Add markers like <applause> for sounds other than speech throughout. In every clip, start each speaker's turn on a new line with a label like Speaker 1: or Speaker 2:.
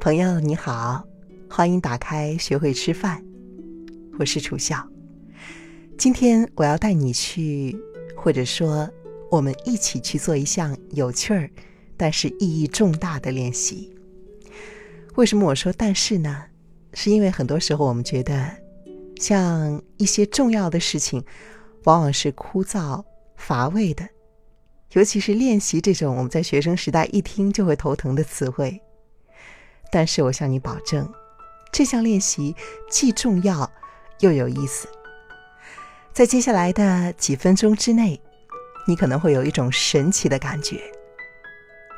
Speaker 1: 朋友你好，欢迎打开学会吃饭，我是楚笑。今天我要带你去，或者说我们一起去做一项有趣儿，但是意义重大的练习。为什么我说但是呢？是因为很多时候我们觉得，像一些重要的事情，往往是枯燥乏味的，尤其是练习这种我们在学生时代一听就会头疼的词汇。但是我向你保证，这项练习既重要又有意思。在接下来的几分钟之内，你可能会有一种神奇的感觉，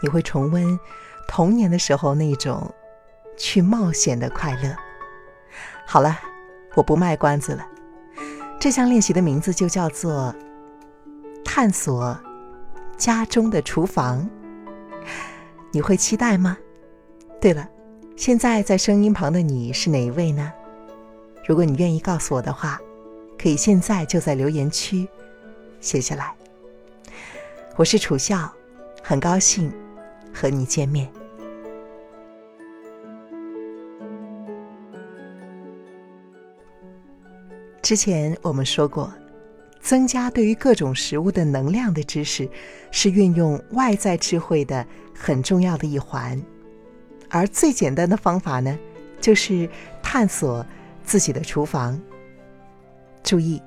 Speaker 1: 你会重温童年的时候那种去冒险的快乐。好了，我不卖关子了，这项练习的名字就叫做“探索家中的厨房”。你会期待吗？对了。现在在声音旁的你是哪一位呢？如果你愿意告诉我的话，可以现在就在留言区写下来。我是楚笑，很高兴和你见面。之前我们说过，增加对于各种食物的能量的知识，是运用外在智慧的很重要的一环。而最简单的方法呢，就是探索自己的厨房。注意，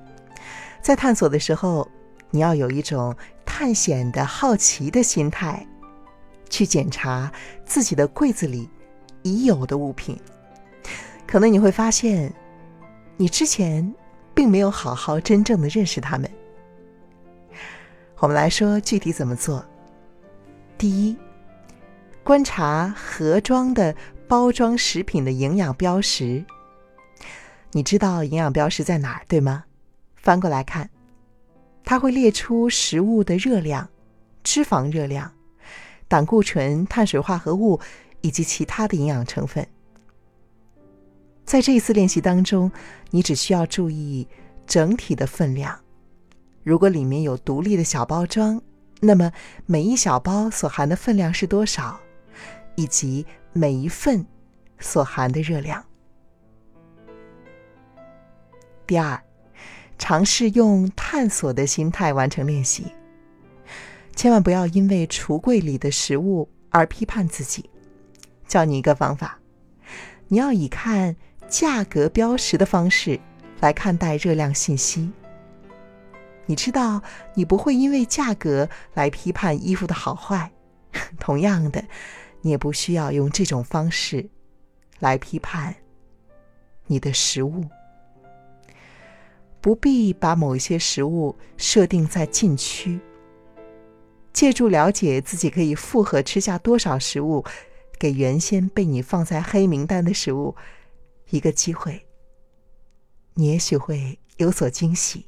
Speaker 1: 在探索的时候，你要有一种探险的好奇的心态，去检查自己的柜子里已有的物品。可能你会发现，你之前并没有好好真正的认识它们。我们来说具体怎么做。第一。观察盒装的包装食品的营养标识，你知道营养标识在哪儿，对吗？翻过来看，它会列出食物的热量、脂肪热量、胆固醇、碳水化合物以及其他的营养成分。在这一次练习当中，你只需要注意整体的分量。如果里面有独立的小包装，那么每一小包所含的分量是多少？以及每一份所含的热量。第二，尝试用探索的心态完成练习。千万不要因为橱柜里的食物而批判自己。教你一个方法，你要以看价格标识的方式来看待热量信息。你知道，你不会因为价格来批判衣服的好坏。<laughs> 同样的。你也不需要用这种方式来批判你的食物，不必把某些食物设定在禁区。借助了解自己可以负荷吃下多少食物，给原先被你放在黑名单的食物一个机会，你也许会有所惊喜。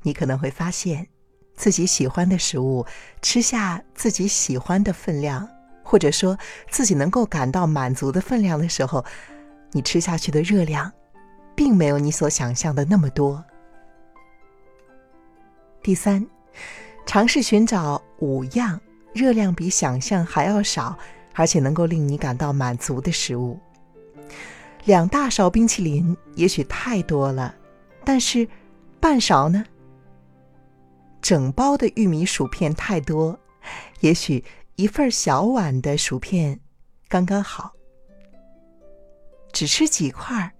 Speaker 1: 你可能会发现，自己喜欢的食物，吃下自己喜欢的分量。或者说自己能够感到满足的分量的时候，你吃下去的热量，并没有你所想象的那么多。第三，尝试寻找五样热量比想象还要少，而且能够令你感到满足的食物。两大勺冰淇淋也许太多了，但是半勺呢？整包的玉米薯片太多，也许。一份小碗的薯片，刚刚好。只吃几块，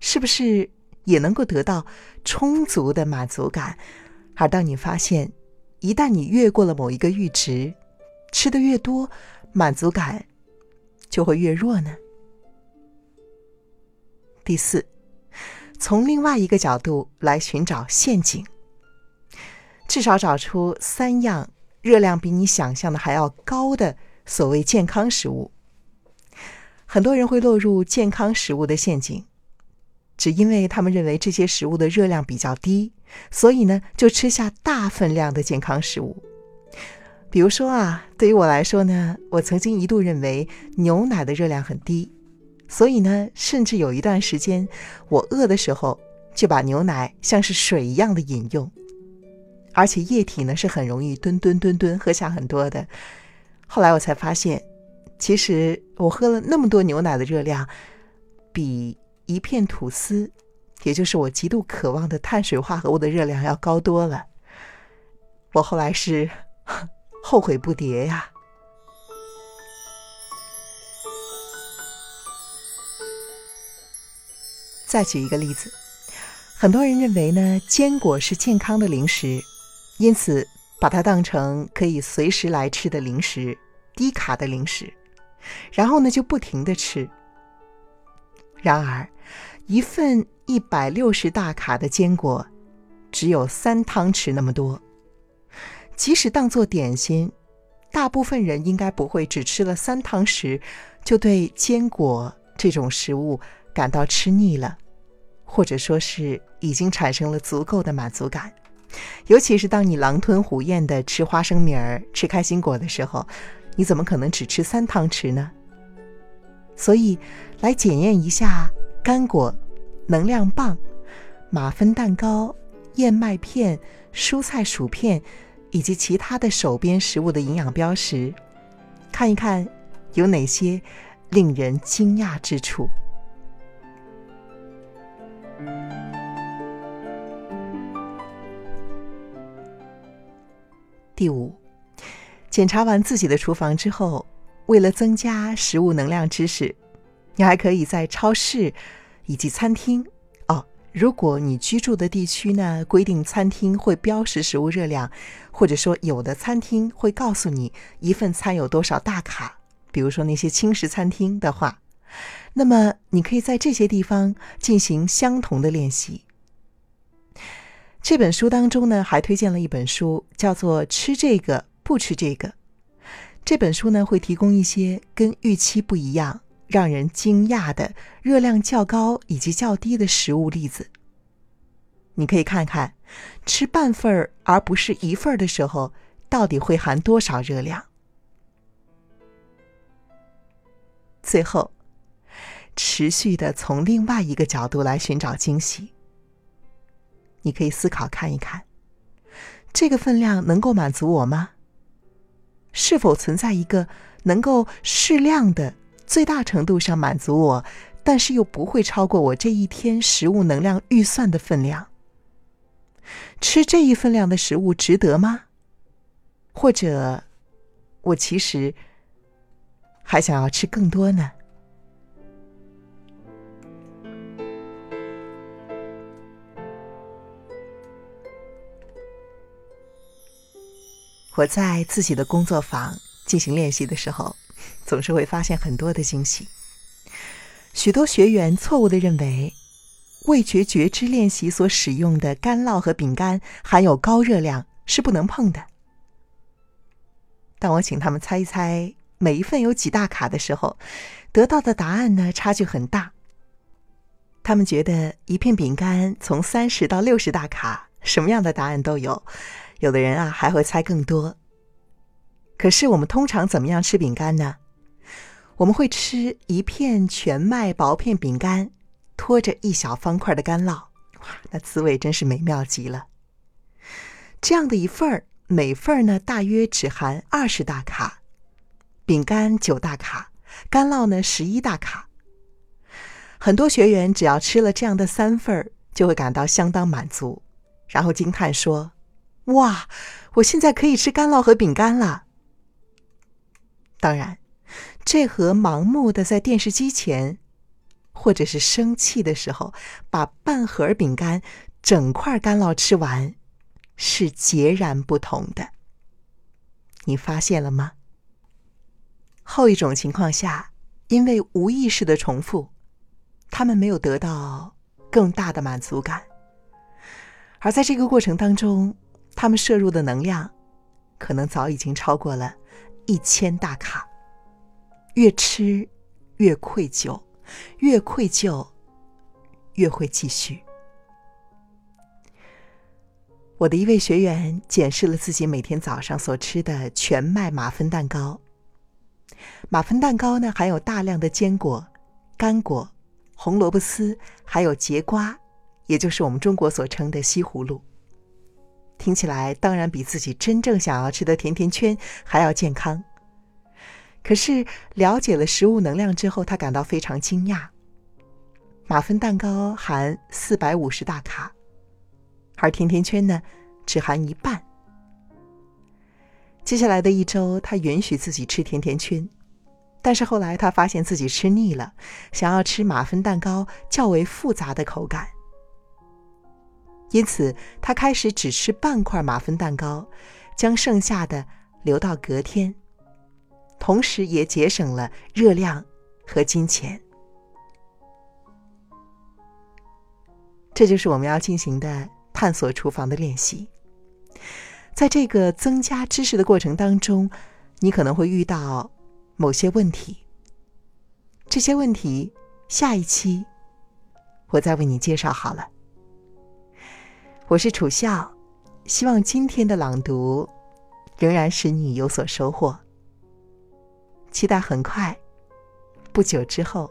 Speaker 1: 是不是也能够得到充足的满足感？而当你发现，一旦你越过了某一个阈值，吃的越多，满足感就会越弱呢？第四，从另外一个角度来寻找陷阱，至少找出三样。热量比你想象的还要高的所谓健康食物，很多人会落入健康食物的陷阱，只因为他们认为这些食物的热量比较低，所以呢就吃下大分量的健康食物。比如说啊，对于我来说呢，我曾经一度认为牛奶的热量很低，所以呢，甚至有一段时间我饿的时候就把牛奶像是水一样的饮用。而且液体呢是很容易吨吨吨吨喝下很多的。后来我才发现，其实我喝了那么多牛奶的热量，比一片吐司，也就是我极度渴望的碳水化合物的热量要高多了。我后来是 <laughs> 后悔不迭呀。再举一个例子，很多人认为呢，坚果是健康的零食，因此把它当成可以随时来吃的零食，低卡的零食，然后呢就不停的吃。然而，一份一百六十大卡的坚果，只有三汤匙那么多。即使当做点心，大部分人应该不会只吃了三汤匙，就对坚果这种食物感到吃腻了。或者说是已经产生了足够的满足感，尤其是当你狼吞虎咽的吃花生米儿、吃开心果的时候，你怎么可能只吃三汤匙呢？所以，来检验一下干果、能量棒、马芬蛋糕、燕麦片、蔬菜薯片以及其他的手边食物的营养标识，看一看有哪些令人惊讶之处。第五，检查完自己的厨房之后，为了增加食物能量知识，你还可以在超市以及餐厅哦。如果你居住的地区呢规定餐厅会标识食物热量，或者说有的餐厅会告诉你一份餐有多少大卡，比如说那些轻食餐厅的话，那么你可以在这些地方进行相同的练习。这本书当中呢，还推荐了一本书，叫做《吃这个不吃这个》。这本书呢，会提供一些跟预期不一样、让人惊讶的热量较高以及较低的食物例子。你可以看看，吃半份儿而不是一份儿的时候，到底会含多少热量。最后，持续的从另外一个角度来寻找惊喜。你可以思考看一看，这个分量能够满足我吗？是否存在一个能够适量的、最大程度上满足我，但是又不会超过我这一天食物能量预算的分量？吃这一分量的食物值得吗？或者，我其实还想要吃更多呢？我在自己的工作坊进行练习的时候，总是会发现很多的惊喜。许多学员错误地认为，味觉觉知练习所使用的干酪和饼干含有高热量，是不能碰的。当我请他们猜一猜每一份有几大卡的时候，得到的答案呢差距很大。他们觉得一片饼干从三十到六十大卡，什么样的答案都有。有的人啊还会猜更多。可是我们通常怎么样吃饼干呢？我们会吃一片全麦薄片饼干，拖着一小方块的干酪，哇，那滋味真是美妙极了。这样的一份儿，每份儿呢大约只含二十大卡，饼干九大卡，干酪呢十一大卡。很多学员只要吃了这样的三份儿，就会感到相当满足，然后惊叹说。哇！我现在可以吃干酪和饼干了。当然，这和盲目的在电视机前，或者是生气的时候把半盒饼干、整块干酪吃完，是截然不同的。你发现了吗？后一种情况下，因为无意识的重复，他们没有得到更大的满足感，而在这个过程当中。他们摄入的能量，可能早已经超过了一千大卡。越吃越愧疚，越愧疚越会继续。我的一位学员检视了自己每天早上所吃的全麦马芬蛋糕。马芬蛋糕呢，含有大量的坚果、干果、红萝卜丝，还有节瓜，也就是我们中国所称的西葫芦。听起来当然比自己真正想要吃的甜甜圈还要健康。可是了解了食物能量之后，他感到非常惊讶。马芬蛋糕含四百五十大卡，而甜甜圈呢，只含一半。接下来的一周，他允许自己吃甜甜圈，但是后来他发现自己吃腻了，想要吃马芬蛋糕较为复杂的口感，因此他开始只吃半块马芬蛋糕，将剩下的留到隔天，同时也节省了热量和金钱。这就是我们要进行的探索厨房的练习。在这个增加知识的过程当中，你可能会遇到某些问题。这些问题，下一期我再为你介绍好了。我是楚笑，希望今天的朗读仍然使你有所收获。期待很快，不久之后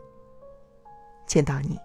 Speaker 1: 见到你。